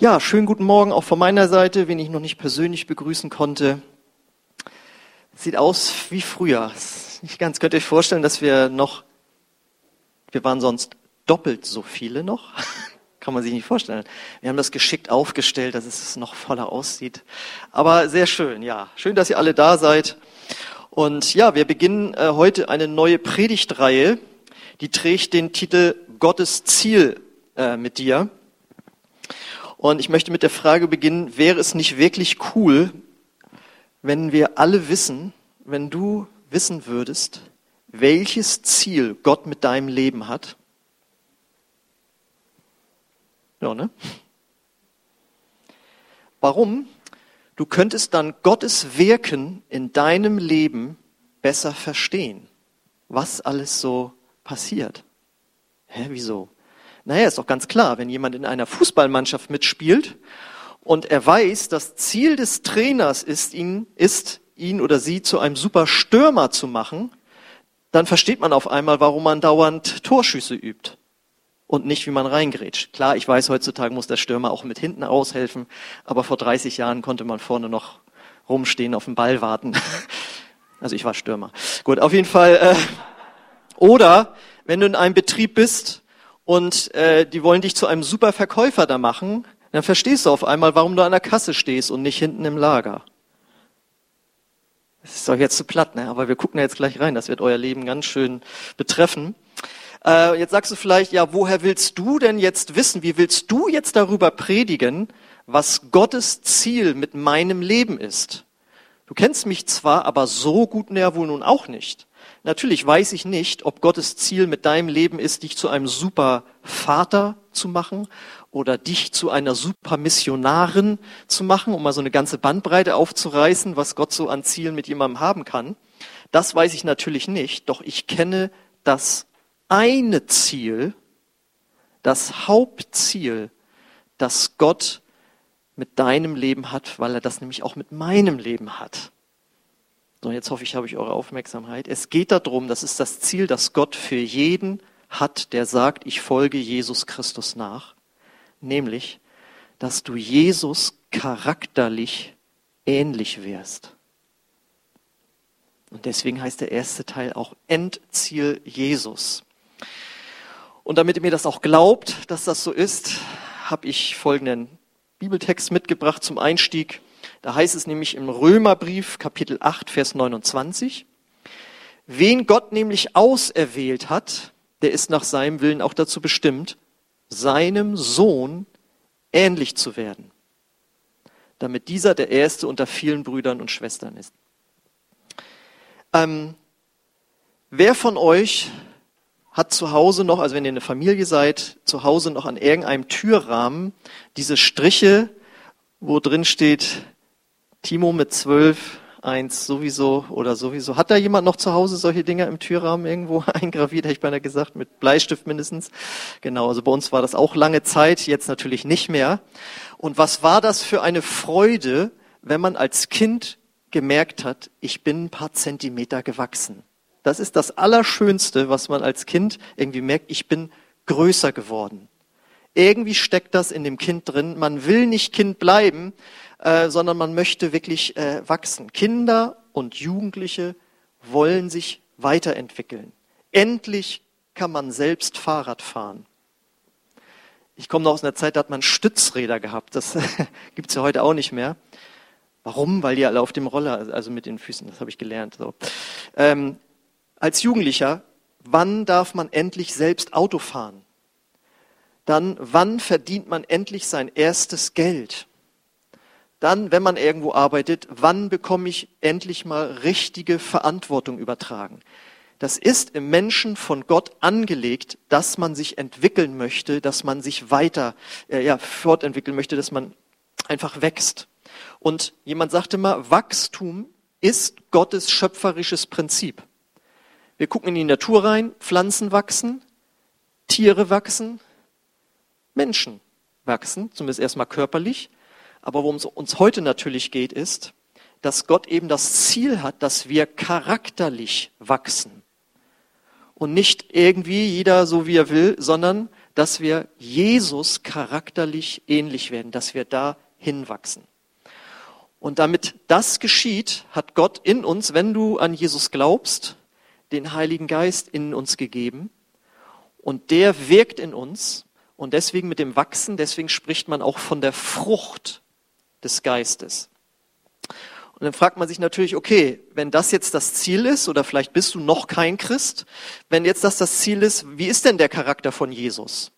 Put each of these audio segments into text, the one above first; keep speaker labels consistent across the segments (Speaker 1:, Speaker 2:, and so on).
Speaker 1: Ja, schönen guten Morgen auch von meiner Seite, wen ich noch nicht persönlich begrüßen konnte. Sieht aus wie früher. Nicht ganz. Könnt ihr euch vorstellen, dass wir noch, wir waren sonst doppelt so viele noch? Kann man sich nicht vorstellen. Wir haben das geschickt aufgestellt, dass es noch voller aussieht. Aber sehr schön, ja. Schön, dass ihr alle da seid. Und ja, wir beginnen äh, heute eine neue Predigtreihe, die trägt den Titel Gottes Ziel äh, mit dir. Und ich möchte mit der Frage beginnen, wäre es nicht wirklich cool, wenn wir alle wissen, wenn du wissen würdest, welches Ziel Gott mit deinem Leben hat? Ja, ne? Warum? Du könntest dann Gottes Wirken in deinem Leben besser verstehen, was alles so passiert. Hä, wieso? Naja, ist doch ganz klar, wenn jemand in einer Fußballmannschaft mitspielt und er weiß, das Ziel des Trainers ist, ihn, ist, ihn oder sie zu einem super Stürmer zu machen, dann versteht man auf einmal, warum man dauernd Torschüsse übt und nicht, wie man reingrätscht. Klar, ich weiß, heutzutage muss der Stürmer auch mit hinten aushelfen, aber vor 30 Jahren konnte man vorne noch rumstehen, auf den Ball warten. Also ich war Stürmer. Gut, auf jeden Fall. Äh, oder wenn du in einem Betrieb bist und äh, die wollen dich zu einem super Verkäufer da machen, dann verstehst du auf einmal, warum du an der Kasse stehst und nicht hinten im Lager. Das ist doch jetzt zu platt, ne? aber wir gucken da jetzt gleich rein, das wird euer Leben ganz schön betreffen. Äh, jetzt sagst du vielleicht, ja, woher willst du denn jetzt wissen, wie willst du jetzt darüber predigen, was Gottes Ziel mit meinem Leben ist? Du kennst mich zwar, aber so gut näher wohl nun auch nicht. Natürlich weiß ich nicht, ob Gottes Ziel mit deinem Leben ist, dich zu einem super Vater zu machen oder dich zu einer super Missionarin zu machen, um mal so eine ganze Bandbreite aufzureißen, was Gott so an Zielen mit jemandem haben kann. Das weiß ich natürlich nicht, doch ich kenne das eine Ziel, das Hauptziel, das Gott mit deinem Leben hat, weil er das nämlich auch mit meinem Leben hat. So, jetzt hoffe ich, habe ich eure Aufmerksamkeit. Es geht darum, das ist das Ziel, das Gott für jeden hat, der sagt, ich folge Jesus Christus nach. Nämlich, dass du Jesus charakterlich ähnlich wirst. Und deswegen heißt der erste Teil auch Endziel Jesus. Und damit ihr mir das auch glaubt, dass das so ist, habe ich folgenden Bibeltext mitgebracht zum Einstieg. Da heißt es nämlich im Römerbrief Kapitel 8, Vers 29, wen Gott nämlich auserwählt hat, der ist nach seinem Willen auch dazu bestimmt, seinem Sohn ähnlich zu werden, damit dieser der Erste unter vielen Brüdern und Schwestern ist. Ähm, wer von euch hat zu Hause noch, also wenn ihr eine Familie seid, zu Hause noch an irgendeinem Türrahmen diese Striche, wo drin steht, Timo mit zwölf, eins sowieso oder sowieso. Hat da jemand noch zu Hause solche Dinger im Türrahmen irgendwo eingraviert, hätte ich beinahe gesagt, mit Bleistift mindestens? Genau, also bei uns war das auch lange Zeit, jetzt natürlich nicht mehr. Und was war das für eine Freude, wenn man als Kind gemerkt hat, ich bin ein paar Zentimeter gewachsen. Das ist das Allerschönste, was man als Kind irgendwie merkt, ich bin größer geworden. Irgendwie steckt das in dem Kind drin. Man will nicht Kind bleiben, äh, sondern man möchte wirklich äh, wachsen. Kinder und Jugendliche wollen sich weiterentwickeln. Endlich kann man selbst Fahrrad fahren. Ich komme noch aus einer Zeit, da hat man Stützräder gehabt. Das gibt's ja heute auch nicht mehr. Warum? Weil die alle auf dem Roller, also mit den Füßen, das habe ich gelernt. So. Ähm, als Jugendlicher, wann darf man endlich selbst Auto fahren? Dann, wann verdient man endlich sein erstes Geld? Dann, wenn man irgendwo arbeitet, wann bekomme ich endlich mal richtige Verantwortung übertragen? Das ist im Menschen von Gott angelegt, dass man sich entwickeln möchte, dass man sich weiter äh, ja, fortentwickeln möchte, dass man einfach wächst. Und jemand sagte mal, Wachstum ist Gottes schöpferisches Prinzip. Wir gucken in die Natur rein, Pflanzen wachsen, Tiere wachsen, Menschen wachsen, zumindest erstmal körperlich. Aber worum es uns heute natürlich geht, ist, dass Gott eben das Ziel hat, dass wir charakterlich wachsen. Und nicht irgendwie jeder so wie er will, sondern dass wir Jesus charakterlich ähnlich werden, dass wir da hinwachsen. Und damit das geschieht, hat Gott in uns, wenn du an Jesus glaubst, den Heiligen Geist in uns gegeben. Und der wirkt in uns. Und deswegen mit dem Wachsen, deswegen spricht man auch von der Frucht des Geistes. Und dann fragt man sich natürlich, okay, wenn das jetzt das Ziel ist, oder vielleicht bist du noch kein Christ, wenn jetzt das das Ziel ist, wie ist denn der Charakter von Jesus?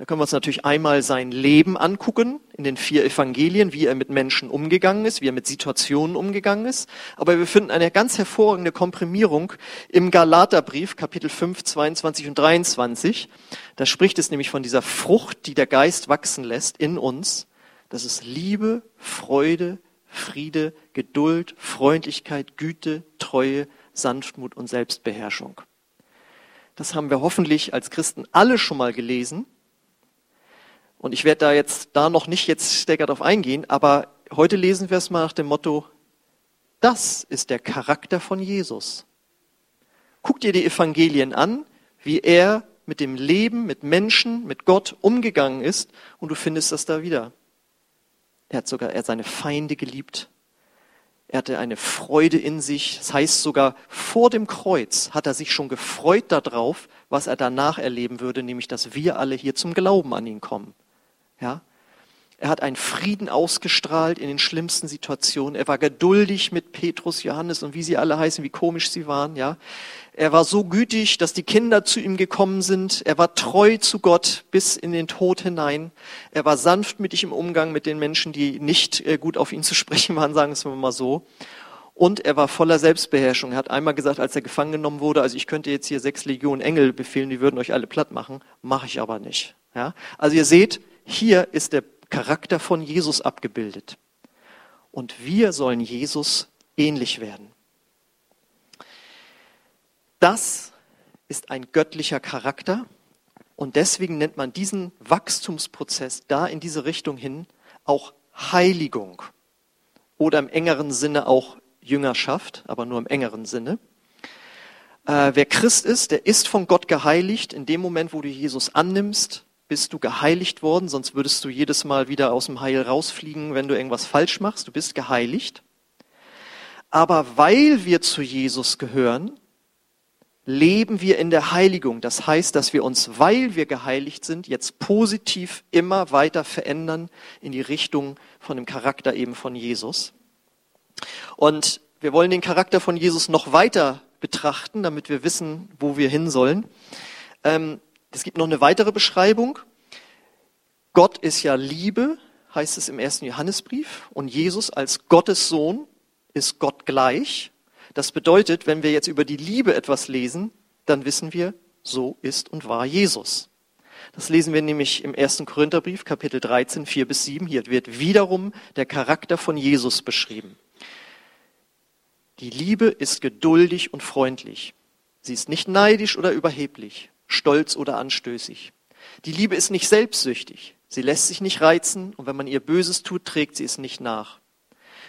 Speaker 1: Da können wir uns natürlich einmal sein Leben angucken in den vier Evangelien, wie er mit Menschen umgegangen ist, wie er mit Situationen umgegangen ist. Aber wir finden eine ganz hervorragende Komprimierung im Galaterbrief, Kapitel 5, 22 und 23. Da spricht es nämlich von dieser Frucht, die der Geist wachsen lässt in uns. Das ist Liebe, Freude, Friede, Geduld, Freundlichkeit, Güte, Treue, Sanftmut und Selbstbeherrschung. Das haben wir hoffentlich als Christen alle schon mal gelesen. Und ich werde da jetzt da noch nicht jetzt stärker drauf eingehen, aber heute lesen wir es mal nach dem Motto, das ist der Charakter von Jesus. Guck dir die Evangelien an, wie er mit dem Leben, mit Menschen, mit Gott umgegangen ist und du findest das da wieder. Er hat sogar er seine Feinde geliebt. Er hatte eine Freude in sich. Das heißt sogar vor dem Kreuz hat er sich schon gefreut darauf, was er danach erleben würde, nämlich dass wir alle hier zum Glauben an ihn kommen. Ja? Er hat einen Frieden ausgestrahlt in den schlimmsten Situationen. Er war geduldig mit Petrus, Johannes und wie sie alle heißen, wie komisch sie waren, ja. Er war so gütig, dass die Kinder zu ihm gekommen sind. Er war treu zu Gott bis in den Tod hinein. Er war sanftmütig im Umgang mit den Menschen, die nicht äh, gut auf ihn zu sprechen waren, sagen wir mal so. Und er war voller Selbstbeherrschung. Er hat einmal gesagt, als er gefangen genommen wurde, also ich könnte jetzt hier sechs Legionen Engel befehlen, die würden euch alle platt machen. Mache ich aber nicht. Ja? Also ihr seht, hier ist der Charakter von Jesus abgebildet. Und wir sollen Jesus ähnlich werden. Das ist ein göttlicher Charakter und deswegen nennt man diesen Wachstumsprozess da in diese Richtung hin auch Heiligung oder im engeren Sinne auch Jüngerschaft, aber nur im engeren Sinne. Äh, wer Christ ist, der ist von Gott geheiligt in dem Moment, wo du Jesus annimmst, bist du geheiligt worden, sonst würdest du jedes Mal wieder aus dem Heil rausfliegen, wenn du irgendwas falsch machst. Du bist geheiligt. Aber weil wir zu Jesus gehören, leben wir in der Heiligung. Das heißt, dass wir uns, weil wir geheiligt sind, jetzt positiv immer weiter verändern in die Richtung von dem Charakter eben von Jesus. Und wir wollen den Charakter von Jesus noch weiter betrachten, damit wir wissen, wo wir hin sollen. Ähm, es gibt noch eine weitere Beschreibung. Gott ist ja Liebe, heißt es im ersten Johannesbrief. Und Jesus als Gottes Sohn ist Gott gleich. Das bedeutet, wenn wir jetzt über die Liebe etwas lesen, dann wissen wir, so ist und war Jesus. Das lesen wir nämlich im ersten Korintherbrief, Kapitel 13, 4 bis 7. Hier wird wiederum der Charakter von Jesus beschrieben. Die Liebe ist geduldig und freundlich. Sie ist nicht neidisch oder überheblich stolz oder anstößig. Die Liebe ist nicht selbstsüchtig. Sie lässt sich nicht reizen und wenn man ihr Böses tut, trägt sie es nicht nach.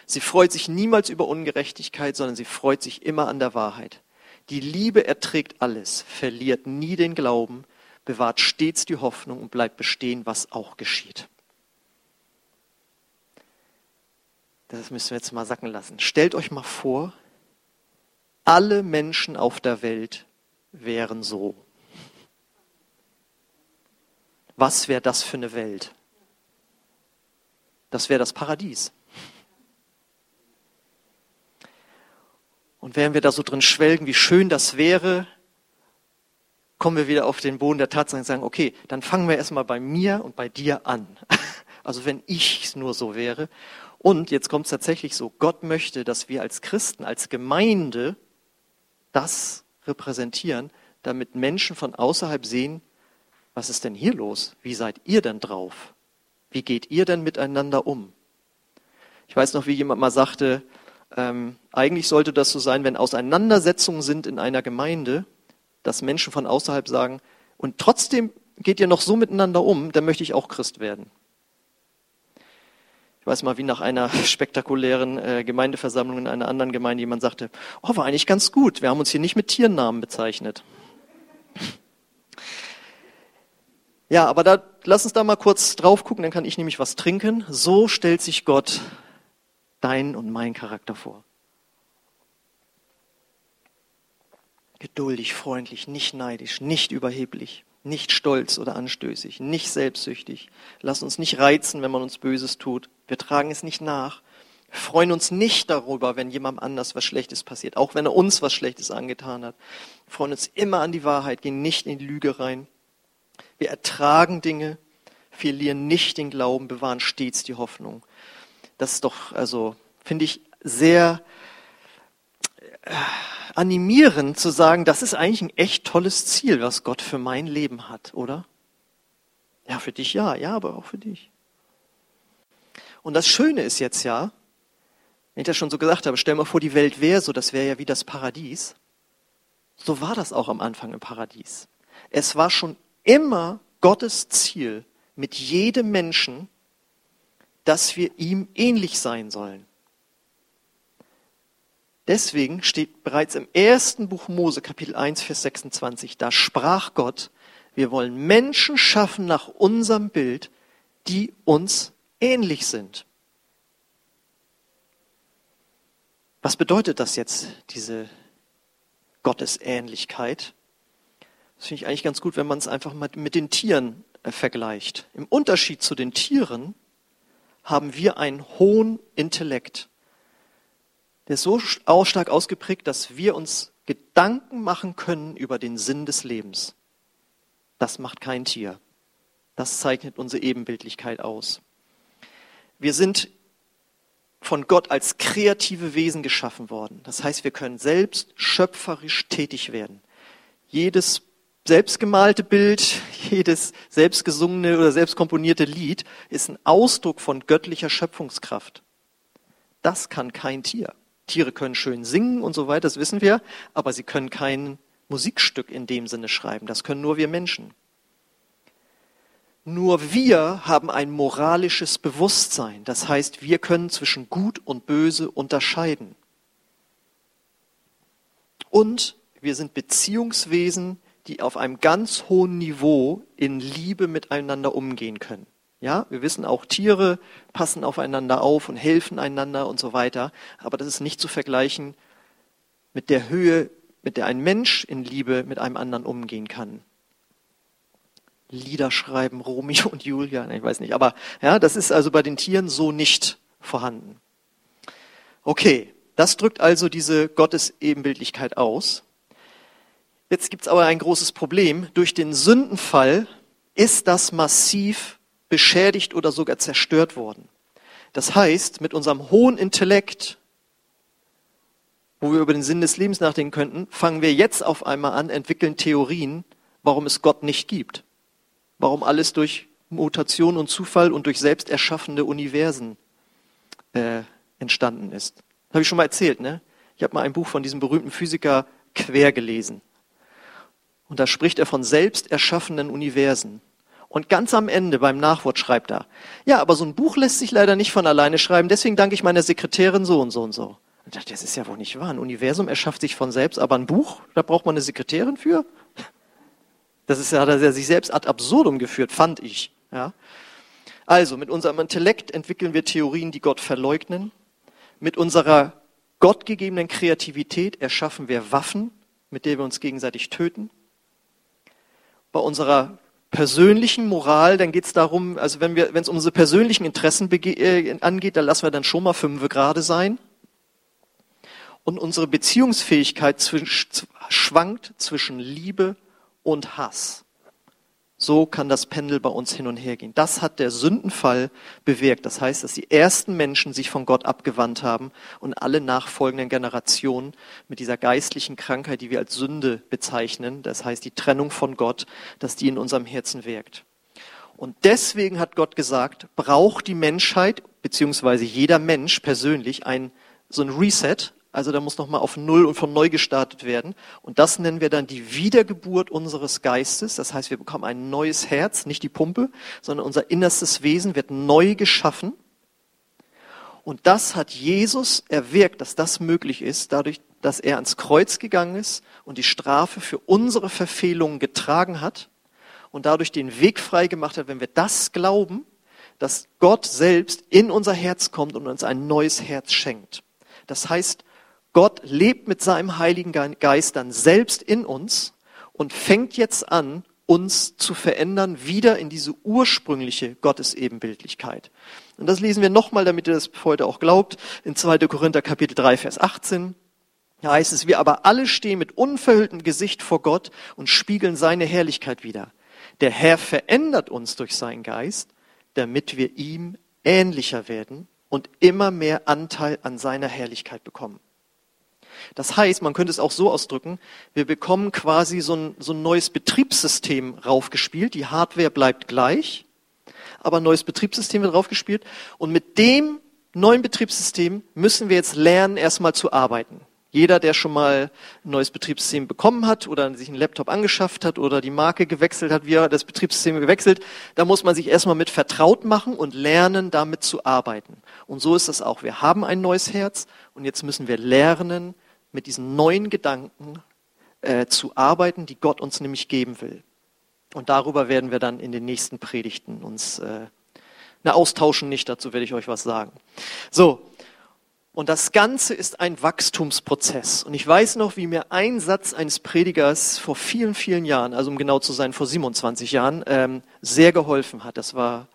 Speaker 1: Sie freut sich niemals über Ungerechtigkeit, sondern sie freut sich immer an der Wahrheit. Die Liebe erträgt alles, verliert nie den Glauben, bewahrt stets die Hoffnung und bleibt bestehen, was auch geschieht. Das müssen wir jetzt mal sacken lassen. Stellt euch mal vor, alle Menschen auf der Welt wären so. Was wäre das für eine Welt? Das wäre das Paradies. Und während wir da so drin schwelgen, wie schön das wäre, kommen wir wieder auf den Boden der Tatsache und sagen, okay, dann fangen wir erstmal bei mir und bei dir an. Also wenn ich nur so wäre. Und jetzt kommt es tatsächlich so, Gott möchte, dass wir als Christen, als Gemeinde das repräsentieren, damit Menschen von außerhalb sehen, was ist denn hier los? Wie seid ihr denn drauf? Wie geht ihr denn miteinander um? Ich weiß noch, wie jemand mal sagte, ähm, eigentlich sollte das so sein, wenn Auseinandersetzungen sind in einer Gemeinde, dass Menschen von außerhalb sagen, und trotzdem geht ihr noch so miteinander um, dann möchte ich auch Christ werden. Ich weiß mal, wie nach einer spektakulären äh, Gemeindeversammlung in einer anderen Gemeinde jemand sagte, oh, war eigentlich ganz gut, wir haben uns hier nicht mit Tiernamen bezeichnet. Ja, aber da, lass uns da mal kurz drauf gucken, dann kann ich nämlich was trinken. So stellt sich Gott dein und mein Charakter vor. Geduldig, freundlich, nicht neidisch, nicht überheblich, nicht stolz oder anstößig, nicht selbstsüchtig. Lass uns nicht reizen, wenn man uns Böses tut. Wir tragen es nicht nach. Wir freuen uns nicht darüber, wenn jemand anders was Schlechtes passiert, auch wenn er uns was Schlechtes angetan hat. Wir freuen uns immer an die Wahrheit, gehen nicht in die Lüge rein. Wir ertragen Dinge, verlieren nicht den Glauben, bewahren stets die Hoffnung. Das ist doch, also, finde ich sehr äh, animierend zu sagen, das ist eigentlich ein echt tolles Ziel, was Gott für mein Leben hat, oder? Ja, für dich ja, ja, aber auch für dich. Und das Schöne ist jetzt ja, wenn ich das schon so gesagt habe, stell mal vor, die Welt wäre so, das wäre ja wie das Paradies. So war das auch am Anfang im Paradies. Es war schon immer Gottes Ziel mit jedem Menschen, dass wir ihm ähnlich sein sollen. Deswegen steht bereits im ersten Buch Mose, Kapitel 1, Vers 26, da sprach Gott, wir wollen Menschen schaffen nach unserem Bild, die uns ähnlich sind. Was bedeutet das jetzt, diese Gottesähnlichkeit? Das finde ich eigentlich ganz gut, wenn man es einfach mal mit den Tieren äh, vergleicht. Im Unterschied zu den Tieren haben wir einen hohen Intellekt. Der ist so stark ausgeprägt, dass wir uns Gedanken machen können über den Sinn des Lebens. Das macht kein Tier. Das zeichnet unsere Ebenbildlichkeit aus. Wir sind von Gott als kreative Wesen geschaffen worden. Das heißt, wir können selbst schöpferisch tätig werden. Jedes selbstgemalte Bild, jedes selbstgesungene oder selbstkomponierte Lied ist ein Ausdruck von göttlicher Schöpfungskraft. Das kann kein Tier. Tiere können schön singen und so weiter, das wissen wir, aber sie können kein Musikstück in dem Sinne schreiben. Das können nur wir Menschen. Nur wir haben ein moralisches Bewusstsein. Das heißt, wir können zwischen Gut und Böse unterscheiden. Und wir sind Beziehungswesen, die auf einem ganz hohen Niveau in Liebe miteinander umgehen können. Ja, wir wissen auch, Tiere passen aufeinander auf und helfen einander und so weiter. Aber das ist nicht zu vergleichen mit der Höhe, mit der ein Mensch in Liebe mit einem anderen umgehen kann. Lieder schreiben, Romeo und Julia, ich weiß nicht. Aber ja, das ist also bei den Tieren so nicht vorhanden. Okay, das drückt also diese Gottesebenbildlichkeit aus. Jetzt gibt es aber ein großes Problem. Durch den Sündenfall ist das massiv beschädigt oder sogar zerstört worden. Das heißt, mit unserem hohen Intellekt, wo wir über den Sinn des Lebens nachdenken könnten, fangen wir jetzt auf einmal an, entwickeln Theorien, warum es Gott nicht gibt. Warum alles durch Mutation und Zufall und durch selbst erschaffende Universen äh, entstanden ist. Habe ich schon mal erzählt, ne? Ich habe mal ein Buch von diesem berühmten Physiker Quer gelesen. Und da spricht er von selbst erschaffenen Universen. Und ganz am Ende beim Nachwort schreibt er, ja, aber so ein Buch lässt sich leider nicht von alleine schreiben, deswegen danke ich meiner Sekretärin so und so und so. Und dachte, das ist ja wohl nicht wahr. Ein Universum erschafft sich von selbst, aber ein Buch, da braucht man eine Sekretärin für? Das ist ja, hat er sich selbst ad absurdum geführt, fand ich. Ja. Also, mit unserem Intellekt entwickeln wir Theorien, die Gott verleugnen. Mit unserer gottgegebenen Kreativität erschaffen wir Waffen, mit denen wir uns gegenseitig töten. Bei unserer persönlichen Moral, dann geht es darum, also wenn wir, wenn es um unsere persönlichen Interessen äh, angeht, dann lassen wir dann schon mal fünf gerade sein. Und unsere Beziehungsfähigkeit zwisch schwankt zwischen Liebe und Hass. So kann das Pendel bei uns hin und her gehen. Das hat der Sündenfall bewirkt. Das heißt, dass die ersten Menschen sich von Gott abgewandt haben und alle nachfolgenden Generationen mit dieser geistlichen Krankheit, die wir als Sünde bezeichnen, das heißt die Trennung von Gott, dass die in unserem Herzen wirkt. Und deswegen hat Gott gesagt, braucht die Menschheit, beziehungsweise jeder Mensch persönlich, ein, so ein Reset, also da muss nochmal auf Null und von neu gestartet werden. Und das nennen wir dann die Wiedergeburt unseres Geistes. Das heißt, wir bekommen ein neues Herz, nicht die Pumpe, sondern unser innerstes Wesen wird neu geschaffen. Und das hat Jesus erwirkt, dass das möglich ist, dadurch, dass er ans Kreuz gegangen ist und die Strafe für unsere Verfehlungen getragen hat und dadurch den Weg frei gemacht hat, wenn wir das glauben, dass Gott selbst in unser Herz kommt und uns ein neues Herz schenkt. Das heißt, Gott lebt mit seinem Heiligen Geist dann selbst in uns und fängt jetzt an, uns zu verändern, wieder in diese ursprüngliche Gottesebenbildlichkeit. Und das lesen wir nochmal, damit ihr das heute auch glaubt, in 2. Korinther Kapitel 3, Vers 18. Da heißt es, wir aber alle stehen mit unverhülltem Gesicht vor Gott und spiegeln seine Herrlichkeit wieder. Der Herr verändert uns durch seinen Geist, damit wir ihm ähnlicher werden und immer mehr Anteil an seiner Herrlichkeit bekommen. Das heißt, man könnte es auch so ausdrücken, wir bekommen quasi so ein, so ein neues Betriebssystem raufgespielt. Die Hardware bleibt gleich, aber ein neues Betriebssystem wird raufgespielt. Und mit dem neuen Betriebssystem müssen wir jetzt lernen, erstmal zu arbeiten. Jeder, der schon mal ein neues Betriebssystem bekommen hat oder sich einen Laptop angeschafft hat oder die Marke gewechselt hat, wie er das Betriebssystem gewechselt, da muss man sich erstmal mit vertraut machen und lernen, damit zu arbeiten. Und so ist das auch. Wir haben ein neues Herz und jetzt müssen wir lernen, mit diesen neuen Gedanken äh, zu arbeiten, die Gott uns nämlich geben will. Und darüber werden wir dann in den nächsten Predigten uns äh, na, austauschen nicht, dazu werde ich euch was sagen. So, und das Ganze ist ein Wachstumsprozess. Und ich weiß noch, wie mir ein Satz eines Predigers vor vielen, vielen Jahren, also um genau zu sein, vor 27 Jahren, ähm, sehr geholfen hat. Das war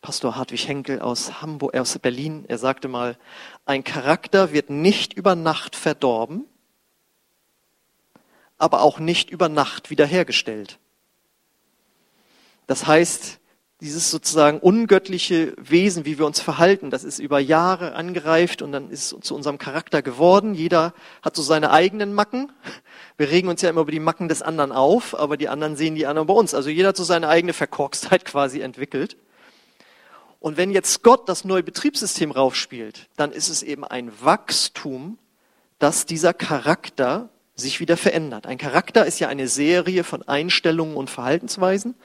Speaker 1: Pastor Hartwig Henkel aus Hamburg, aus Berlin. Er sagte mal, ein Charakter wird nicht über Nacht verdorben, aber auch nicht über Nacht wiederhergestellt. Das heißt, dieses sozusagen ungöttliche Wesen, wie wir uns verhalten, das ist über Jahre angereift und dann ist es zu unserem Charakter geworden. Jeder hat so seine eigenen Macken. Wir regen uns ja immer über die Macken des anderen auf, aber die anderen sehen die anderen bei uns. Also jeder hat so seine eigene Verkorkstheit quasi entwickelt. Und wenn jetzt Gott das neue Betriebssystem raufspielt, dann ist es eben ein Wachstum, dass dieser Charakter sich wieder verändert. Ein Charakter ist ja eine Serie von Einstellungen und Verhaltensweisen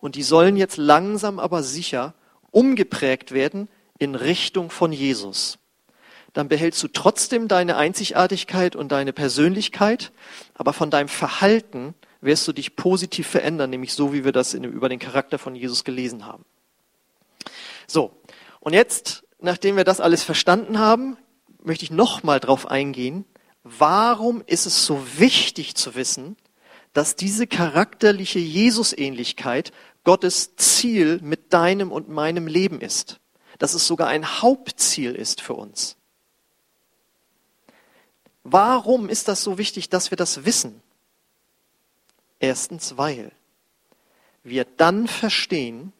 Speaker 1: und die sollen jetzt langsam aber sicher umgeprägt werden in Richtung von Jesus. Dann behältst du trotzdem deine Einzigartigkeit und deine Persönlichkeit, aber von deinem Verhalten wirst du dich positiv verändern, nämlich so, wie wir das in, über den Charakter von Jesus gelesen haben. So, und jetzt, nachdem wir das alles verstanden haben, möchte ich nochmal drauf eingehen, warum ist es so wichtig zu wissen, dass diese charakterliche Jesusähnlichkeit Gottes Ziel mit deinem und meinem Leben ist. Dass es sogar ein Hauptziel ist für uns. Warum ist das so wichtig, dass wir das wissen? Erstens, weil wir dann verstehen,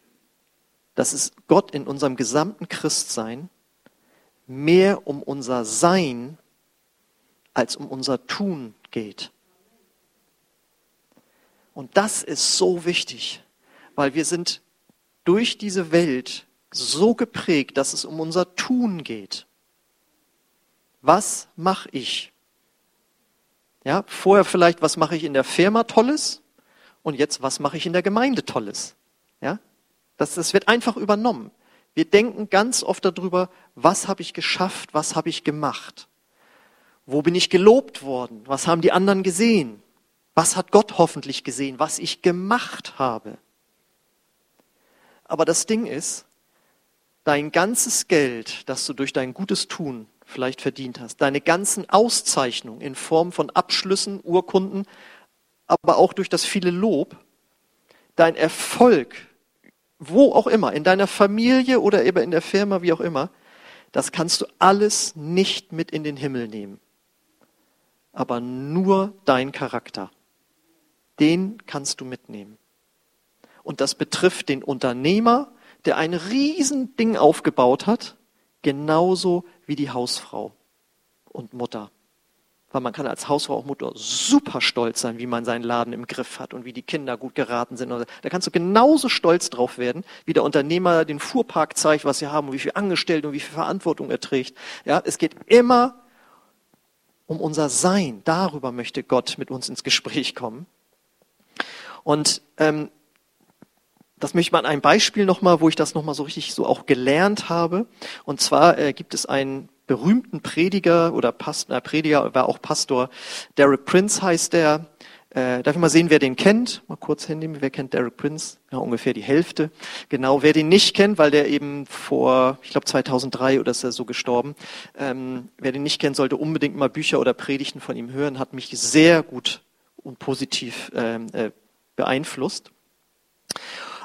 Speaker 1: dass es Gott in unserem gesamten Christsein mehr um unser Sein als um unser Tun geht. Und das ist so wichtig, weil wir sind durch diese Welt so geprägt, dass es um unser Tun geht. Was mache ich? Ja, vorher vielleicht, was mache ich in der Firma Tolles? Und jetzt, was mache ich in der Gemeinde Tolles? Ja, das, das wird einfach übernommen. Wir denken ganz oft darüber, was habe ich geschafft, was habe ich gemacht. Wo bin ich gelobt worden? Was haben die anderen gesehen? Was hat Gott hoffentlich gesehen, was ich gemacht habe? Aber das Ding ist, dein ganzes Geld, das du durch dein gutes Tun vielleicht verdient hast, deine ganzen Auszeichnungen in Form von Abschlüssen, Urkunden, aber auch durch das viele Lob, dein Erfolg, wo auch immer, in deiner Familie oder eben in der Firma, wie auch immer, das kannst du alles nicht mit in den Himmel nehmen. Aber nur dein Charakter. Den kannst du mitnehmen. Und das betrifft den Unternehmer, der ein Riesending aufgebaut hat, genauso wie die Hausfrau und Mutter weil man kann als Hausfrau auch Mutter super stolz sein, wie man seinen Laden im Griff hat und wie die Kinder gut geraten sind. Da kannst du genauso stolz drauf werden, wie der Unternehmer den Fuhrpark zeigt, was sie haben und wie viel Angestellte und wie viel Verantwortung er trägt. Ja, es geht immer um unser Sein. Darüber möchte Gott mit uns ins Gespräch kommen. Und ähm, das möchte ich mal an einem Beispiel nochmal, wo ich das nochmal so richtig so auch gelernt habe. Und zwar äh, gibt es einen berühmten Prediger oder Pastor, Prediger war auch Pastor, Derek Prince heißt der, Äh, darf ich mal sehen, wer den kennt? Mal kurz hinnehmen. Wer kennt Derek Prince? Ja, ungefähr die Hälfte. Genau, wer den nicht kennt, weil der eben vor, ich glaube 2003 oder ist er so gestorben. Ähm, wer den nicht kennt, sollte unbedingt mal Bücher oder Predigten von ihm hören. Hat mich sehr gut und positiv ähm, äh, beeinflusst.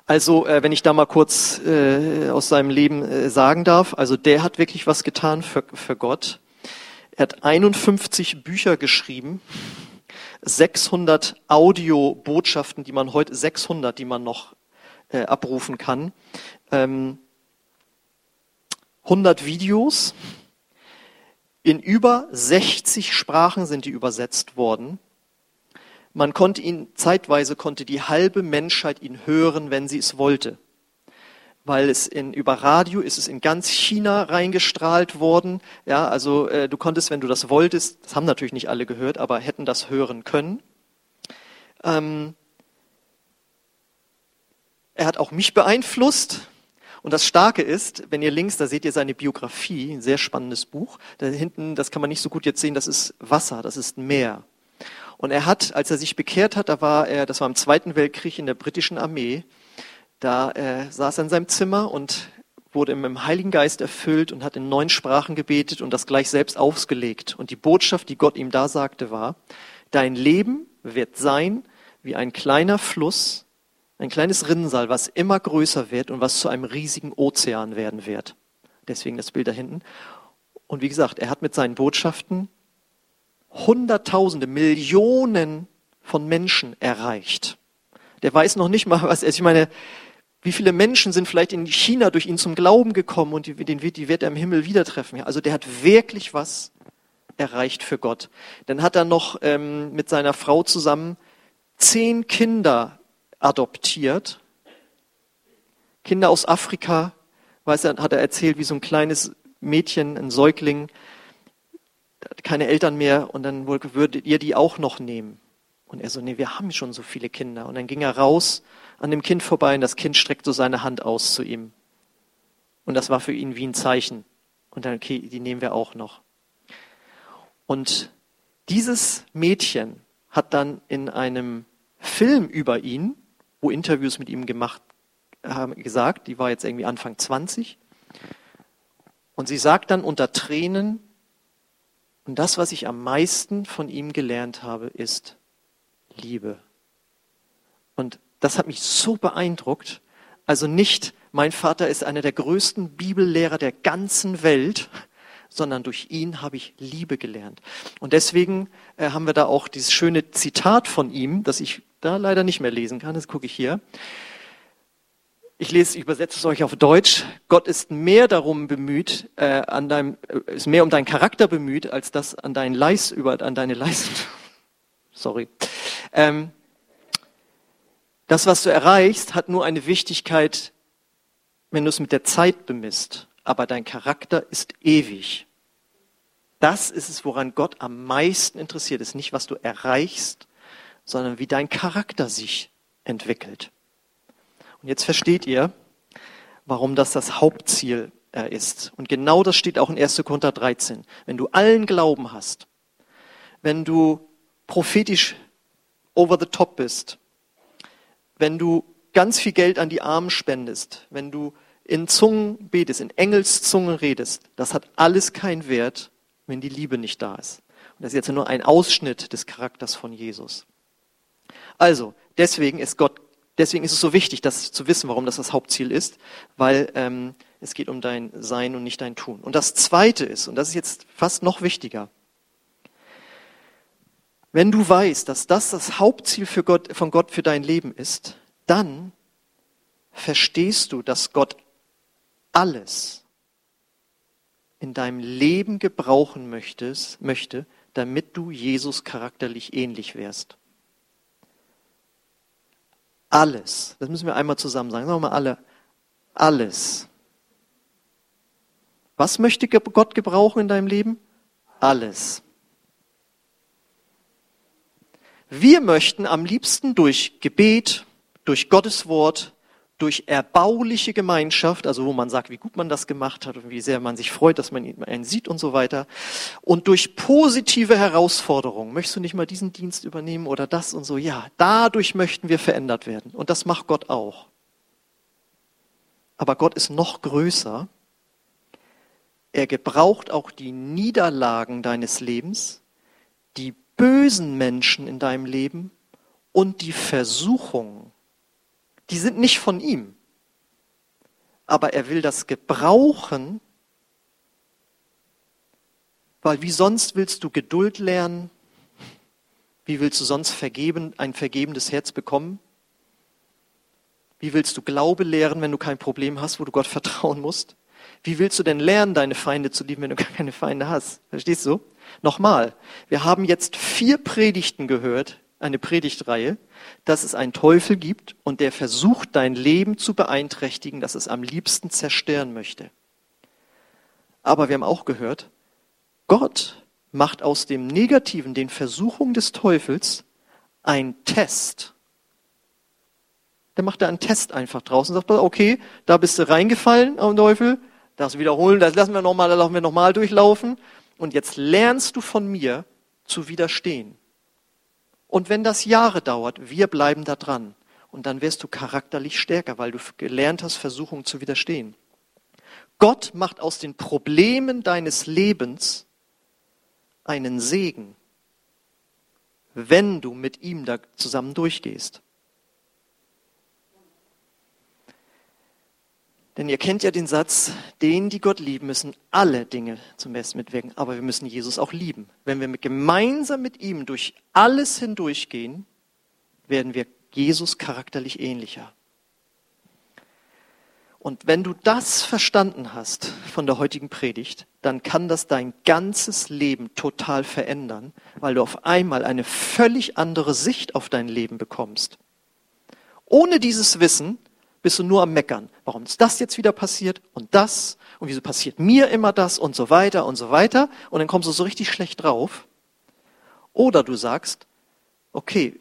Speaker 1: Also, äh, wenn ich da mal kurz äh, aus seinem Leben äh, sagen darf, also der hat wirklich was getan für, für Gott. Er hat 51 Bücher geschrieben 600 Audiobotschaften, die man heute, 600, die man noch äh, abrufen kann, ähm, 100 Videos, in über 60 Sprachen sind die übersetzt worden. Man konnte ihn, zeitweise konnte die halbe Menschheit ihn hören, wenn sie es wollte weil es in, über Radio ist es in ganz China reingestrahlt worden. Ja, also äh, du konntest, wenn du das wolltest, das haben natürlich nicht alle gehört, aber hätten das hören können. Ähm, er hat auch mich beeinflusst. Und das Starke ist, wenn ihr links, da seht ihr seine Biografie, ein sehr spannendes Buch. Da hinten, das kann man nicht so gut jetzt sehen, das ist Wasser, das ist Meer. Und er hat, als er sich bekehrt hat, da war er, das war im Zweiten Weltkrieg in der britischen Armee, da äh, saß er in seinem Zimmer und wurde mit dem Heiligen Geist erfüllt und hat in neun Sprachen gebetet und das gleich selbst ausgelegt. Und die Botschaft, die Gott ihm da sagte, war, dein Leben wird sein wie ein kleiner Fluss, ein kleines Rinnsal, was immer größer wird und was zu einem riesigen Ozean werden wird. Deswegen das Bild da hinten. Und wie gesagt, er hat mit seinen Botschaften Hunderttausende, Millionen von Menschen erreicht. Der weiß noch nicht mal, was er ist. Ich meine, wie viele Menschen sind vielleicht in China durch ihn zum Glauben gekommen und den wird, die wird er im Himmel wieder treffen? Also der hat wirklich was erreicht für Gott. Dann hat er noch ähm, mit seiner Frau zusammen zehn Kinder adoptiert. Kinder aus Afrika, weiß er, hat er erzählt, wie so ein kleines Mädchen, ein Säugling, keine Eltern mehr und dann würdet ihr die auch noch nehmen. Und er so, nee, wir haben schon so viele Kinder. Und dann ging er raus an dem Kind vorbei und das Kind streckte seine Hand aus zu ihm. Und das war für ihn wie ein Zeichen. Und dann, okay, die nehmen wir auch noch. Und dieses Mädchen hat dann in einem Film über ihn, wo Interviews mit ihm gemacht haben, gesagt, die war jetzt irgendwie Anfang 20. Und sie sagt dann unter Tränen, und das, was ich am meisten von ihm gelernt habe, ist Liebe. Und das hat mich so beeindruckt. Also nicht, mein Vater ist einer der größten Bibellehrer der ganzen Welt, sondern durch ihn habe ich Liebe gelernt. Und deswegen äh, haben wir da auch dieses schöne Zitat von ihm, das ich da leider nicht mehr lesen kann. Das gucke ich hier. Ich lese, ich übersetze es euch auf Deutsch. Gott ist mehr darum bemüht, äh, an deinem, äh, ist mehr um deinen Charakter bemüht, als das an deinen Leis, über, an deine Leistung. Sorry. Ähm, das, was du erreichst, hat nur eine Wichtigkeit, wenn du es mit der Zeit bemisst. Aber dein Charakter ist ewig. Das ist es, woran Gott am meisten interessiert ist. Nicht, was du erreichst, sondern wie dein Charakter sich entwickelt. Jetzt versteht ihr, warum das das Hauptziel äh, ist. Und genau das steht auch in 1. Korinther 13. Wenn du allen Glauben hast, wenn du prophetisch over the top bist, wenn du ganz viel Geld an die Armen spendest, wenn du in Zungen betest, in Engelszungen redest, das hat alles keinen Wert, wenn die Liebe nicht da ist. Und das ist jetzt nur ein Ausschnitt des Charakters von Jesus. Also, deswegen ist Gott, deswegen ist es so wichtig, das zu wissen, warum das das Hauptziel ist, weil ähm, es geht um dein Sein und nicht dein Tun. Und das Zweite ist, und das ist jetzt fast noch wichtiger, wenn du weißt, dass das das Hauptziel für Gott, von Gott für dein Leben ist, dann verstehst du, dass Gott alles in deinem Leben gebrauchen möchtest, möchte, damit du Jesus charakterlich ähnlich wärst. Alles. Das müssen wir einmal zusammen sagen. Sagen wir mal alle. Alles. Was möchte Gott gebrauchen in deinem Leben? Alles. Wir möchten am liebsten durch Gebet, durch Gottes Wort, durch erbauliche Gemeinschaft, also wo man sagt, wie gut man das gemacht hat und wie sehr man sich freut, dass man einen sieht und so weiter. Und durch positive Herausforderungen. Möchtest du nicht mal diesen Dienst übernehmen oder das und so? Ja, dadurch möchten wir verändert werden. Und das macht Gott auch. Aber Gott ist noch größer. Er gebraucht auch die Niederlagen deines Lebens, die bösen Menschen in deinem Leben und die Versuchungen die sind nicht von ihm. Aber er will das gebrauchen, weil wie sonst willst du Geduld lernen? Wie willst du sonst vergeben, ein vergebendes Herz bekommen? Wie willst du Glaube lehren, wenn du kein Problem hast, wo du Gott vertrauen musst? Wie willst du denn lernen, deine Feinde zu lieben, wenn du gar keine Feinde hast? Verstehst du? Nochmal, wir haben jetzt vier Predigten gehört, eine Predigtreihe, dass es einen Teufel gibt und der versucht, dein Leben zu beeinträchtigen, dass es am liebsten zerstören möchte. Aber wir haben auch gehört, Gott macht aus dem Negativen, den Versuchungen des Teufels, einen Test. Der macht da einen Test einfach draußen und sagt, okay, da bist du reingefallen am Teufel, das wiederholen, das lassen wir nochmal, da laufen wir nochmal durchlaufen. Und jetzt lernst du von mir zu widerstehen. Und wenn das Jahre dauert, wir bleiben da dran. Und dann wirst du charakterlich stärker, weil du gelernt hast, Versuchungen zu widerstehen. Gott macht aus den Problemen deines Lebens einen Segen, wenn du mit ihm da zusammen durchgehst. Denn ihr kennt ja den Satz, denen, die Gott lieben, müssen alle Dinge zum Besten mitwirken. Aber wir müssen Jesus auch lieben. Wenn wir gemeinsam mit ihm durch alles hindurchgehen, werden wir Jesus charakterlich ähnlicher. Und wenn du das verstanden hast von der heutigen Predigt, dann kann das dein ganzes Leben total verändern, weil du auf einmal eine völlig andere Sicht auf dein Leben bekommst. Ohne dieses Wissen bist du nur am Meckern. Warum ist das jetzt wieder passiert und das und wieso passiert mir immer das und so weiter und so weiter und dann kommst du so richtig schlecht drauf. Oder du sagst, okay,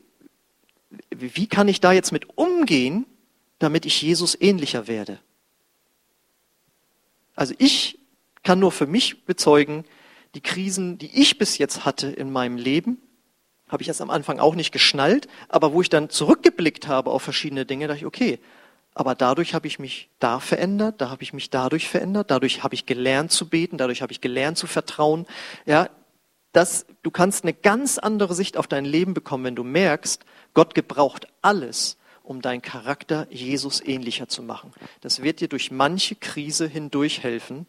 Speaker 1: wie kann ich da jetzt mit umgehen, damit ich Jesus ähnlicher werde? Also ich kann nur für mich bezeugen, die Krisen, die ich bis jetzt hatte in meinem Leben, habe ich erst am Anfang auch nicht geschnallt, aber wo ich dann zurückgeblickt habe auf verschiedene Dinge, dachte ich, okay, aber dadurch habe ich mich da verändert, da habe ich mich dadurch verändert, dadurch habe ich gelernt zu beten, dadurch habe ich gelernt zu vertrauen. Ja, das, du kannst eine ganz andere Sicht auf dein Leben bekommen, wenn du merkst, Gott gebraucht alles, um deinen Charakter Jesus ähnlicher zu machen. Das wird dir durch manche Krise hindurch helfen,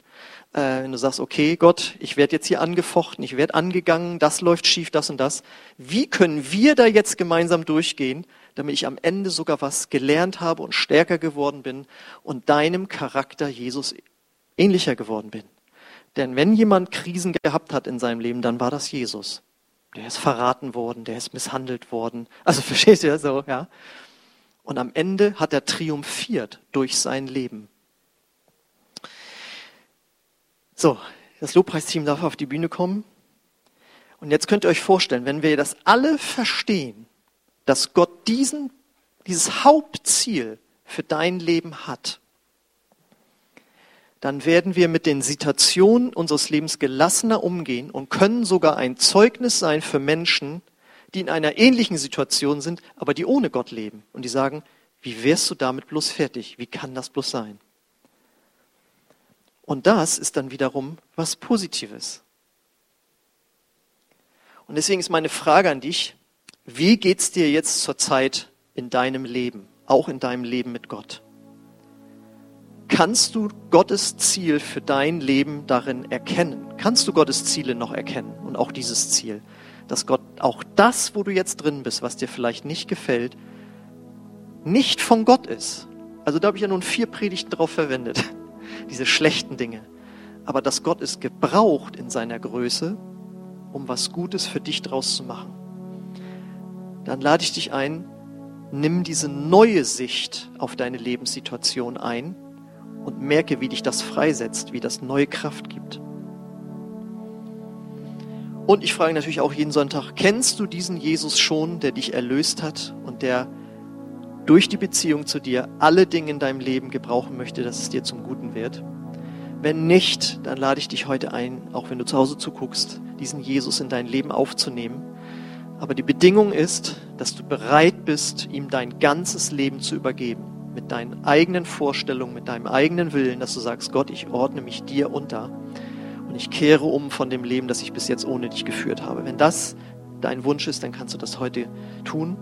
Speaker 1: äh, wenn du sagst, okay, Gott, ich werde jetzt hier angefochten, ich werde angegangen, das läuft schief, das und das. Wie können wir da jetzt gemeinsam durchgehen, damit ich am Ende sogar was gelernt habe und stärker geworden bin und deinem Charakter Jesus ähnlicher geworden bin. Denn wenn jemand Krisen gehabt hat in seinem Leben, dann war das Jesus. Der ist verraten worden, der ist misshandelt worden. Also verstehst du ja so, ja? Und am Ende hat er triumphiert durch sein Leben. So, das Lobpreisteam darf auf die Bühne kommen. Und jetzt könnt ihr euch vorstellen, wenn wir das alle verstehen, dass Gott diesen, dieses Hauptziel für dein Leben hat, dann werden wir mit den Situationen unseres Lebens gelassener umgehen und können sogar ein Zeugnis sein für Menschen, die in einer ähnlichen Situation sind, aber die ohne Gott leben. Und die sagen, wie wärst du damit bloß fertig? Wie kann das bloß sein? Und das ist dann wiederum was Positives. Und deswegen ist meine Frage an dich, wie geht's dir jetzt zurzeit in deinem Leben, auch in deinem Leben mit Gott? Kannst du Gottes Ziel für dein Leben darin erkennen? Kannst du Gottes Ziele noch erkennen und auch dieses Ziel, dass Gott auch das, wo du jetzt drin bist, was dir vielleicht nicht gefällt, nicht von Gott ist? Also da habe ich ja nun vier Predigten drauf verwendet, diese schlechten Dinge. Aber dass Gott es gebraucht in seiner Größe, um was Gutes für dich draus zu machen dann lade ich dich ein, nimm diese neue Sicht auf deine Lebenssituation ein und merke, wie dich das freisetzt, wie das neue Kraft gibt. Und ich frage natürlich auch jeden Sonntag, kennst du diesen Jesus schon, der dich erlöst hat und der durch die Beziehung zu dir alle Dinge in deinem Leben gebrauchen möchte, dass es dir zum Guten wird. Wenn nicht, dann lade ich dich heute ein, auch wenn du zu Hause zuguckst, diesen Jesus in dein Leben aufzunehmen. Aber die Bedingung ist, dass du bereit bist, ihm dein ganzes Leben zu übergeben. Mit deinen eigenen Vorstellungen, mit deinem eigenen Willen, dass du sagst, Gott, ich ordne mich dir unter und ich kehre um von dem Leben, das ich bis jetzt ohne dich geführt habe. Wenn das dein Wunsch ist, dann kannst du das heute tun.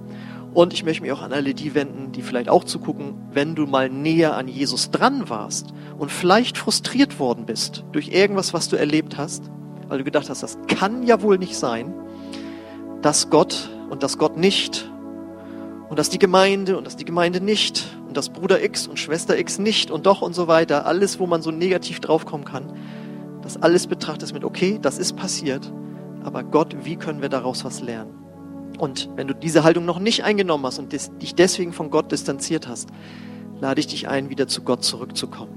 Speaker 1: Und ich möchte mich auch an alle die wenden, die vielleicht auch zugucken, wenn du mal näher an Jesus dran warst und vielleicht frustriert worden bist durch irgendwas, was du erlebt hast, weil du gedacht hast, das kann ja wohl nicht sein, dass Gott und dass Gott nicht und dass die Gemeinde und dass die Gemeinde nicht und dass Bruder X und Schwester X nicht und doch und so weiter, alles, wo man so negativ draufkommen kann, das alles betrachtest mit, okay, das ist passiert, aber Gott, wie können wir daraus was lernen? Und wenn du diese Haltung noch nicht eingenommen hast und dich deswegen von Gott distanziert hast, lade ich dich ein, wieder zu Gott zurückzukommen.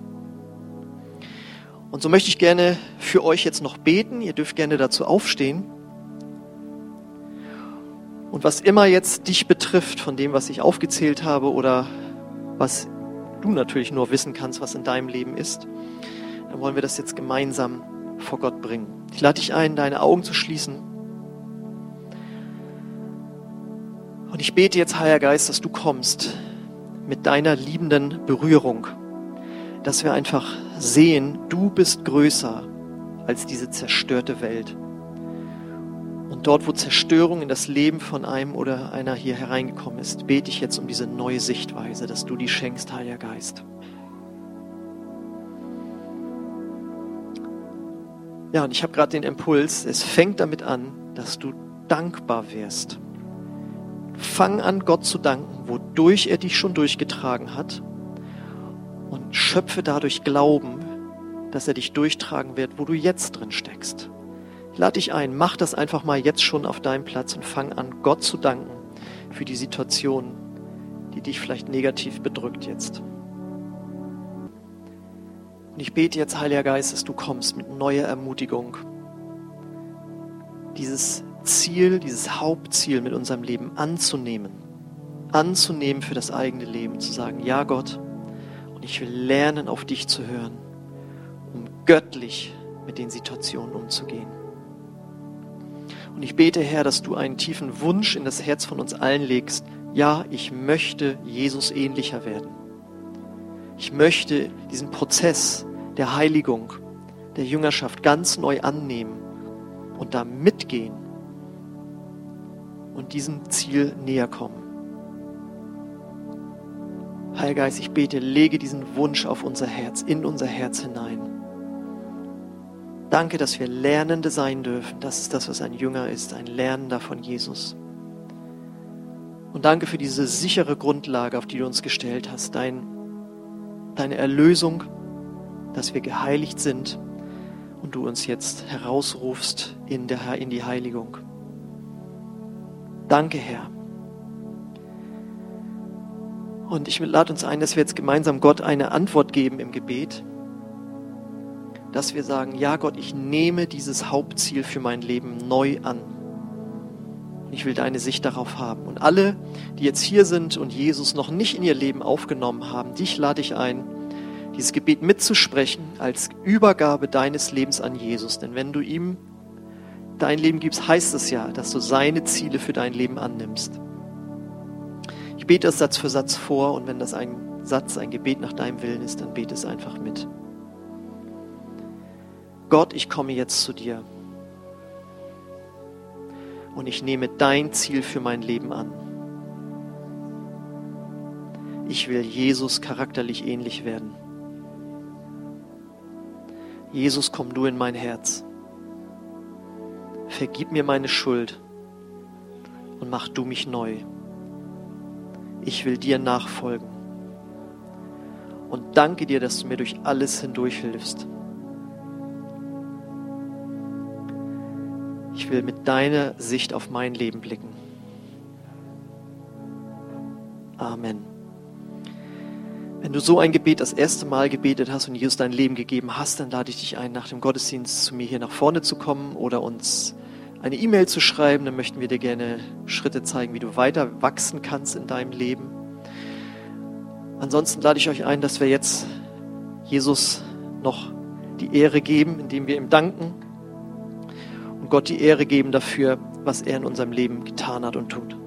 Speaker 1: Und so möchte ich gerne für euch jetzt noch beten. Ihr dürft gerne dazu aufstehen. Und was immer jetzt dich betrifft von dem, was ich aufgezählt habe oder was du natürlich nur wissen kannst, was in deinem Leben ist, dann wollen wir das jetzt gemeinsam vor Gott bringen. Ich lade dich ein, deine Augen zu schließen Und ich bete jetzt, Heiliger Geist, dass du kommst mit deiner liebenden Berührung, dass wir einfach sehen, du bist größer als diese zerstörte Welt. Und dort, wo Zerstörung in das Leben von einem oder einer hier hereingekommen ist, bete ich jetzt um diese neue Sichtweise, dass du die schenkst, Heiliger Geist. Ja, und ich habe gerade den Impuls, es fängt damit an, dass du dankbar wirst Fang an, Gott zu danken, wodurch er dich schon durchgetragen hat und schöpfe dadurch Glauben, dass er dich durchtragen wird, wo du jetzt drin steckst. Lade dich ein, mach das einfach mal jetzt schon auf deinem Platz und fang an, Gott zu danken für die Situation, die dich vielleicht negativ bedrückt jetzt. Und ich bete jetzt, Heiliger Geist, dass du kommst mit neuer Ermutigung. Dieses Ziel, dieses Hauptziel mit unserem Leben anzunehmen. Anzunehmen für das eigene Leben, zu sagen, ja Gott, und ich will lernen, auf dich zu hören, um göttlich mit den Situationen umzugehen. Und ich bete, Herr, dass du einen tiefen Wunsch in das Herz von uns allen legst. Ja, ich möchte Jesus ähnlicher werden. Ich möchte diesen Prozess der Heiligung, der Jüngerschaft ganz neu annehmen und da mitgehen und diesem Ziel näher kommen. Heiliger Geist, ich bete, lege diesen Wunsch auf unser Herz, in unser Herz hinein. Danke, dass wir Lernende sein dürfen. Das ist das, was ein Jünger ist, ein Lernender von Jesus. Und danke für diese sichere Grundlage, auf die du uns gestellt hast, dein, deine Erlösung, dass wir geheiligt sind und du uns jetzt herausrufst in, der, in die Heiligung. Danke, Herr. Und ich lade uns ein, dass wir jetzt gemeinsam Gott eine Antwort geben im Gebet. Dass wir sagen, ja Gott, ich nehme dieses Hauptziel für mein Leben neu an. Ich will deine Sicht darauf haben. Und alle, die jetzt hier sind und Jesus noch nicht in ihr Leben aufgenommen haben, dich lade ich ein, dieses Gebet mitzusprechen als Übergabe deines Lebens an Jesus. Denn wenn du ihm dein Leben gibst, heißt es ja, dass du seine Ziele für dein Leben annimmst. Ich bete das Satz für Satz vor und wenn das ein Satz, ein Gebet nach deinem Willen ist, dann bete es einfach mit. Gott, ich komme jetzt zu dir und ich nehme dein Ziel für mein Leben an. Ich will Jesus charakterlich ähnlich werden. Jesus, komm du in mein Herz vergib mir meine Schuld und mach du mich neu. Ich will dir nachfolgen. Und danke dir, dass du mir durch alles hindurch hilfst. Ich will mit deiner Sicht auf mein Leben blicken. Amen. Wenn du so ein Gebet das erste Mal gebetet hast und Jesus dein Leben gegeben hast, dann lade ich dich ein, nach dem Gottesdienst zu mir hier nach vorne zu kommen oder uns eine E-Mail zu schreiben. Dann möchten wir dir gerne Schritte zeigen, wie du weiter wachsen kannst in deinem Leben. Ansonsten lade ich euch ein, dass wir jetzt Jesus noch die Ehre geben, indem wir ihm danken Gott die Ehre geben dafür, was er in unserem Leben getan hat und tut.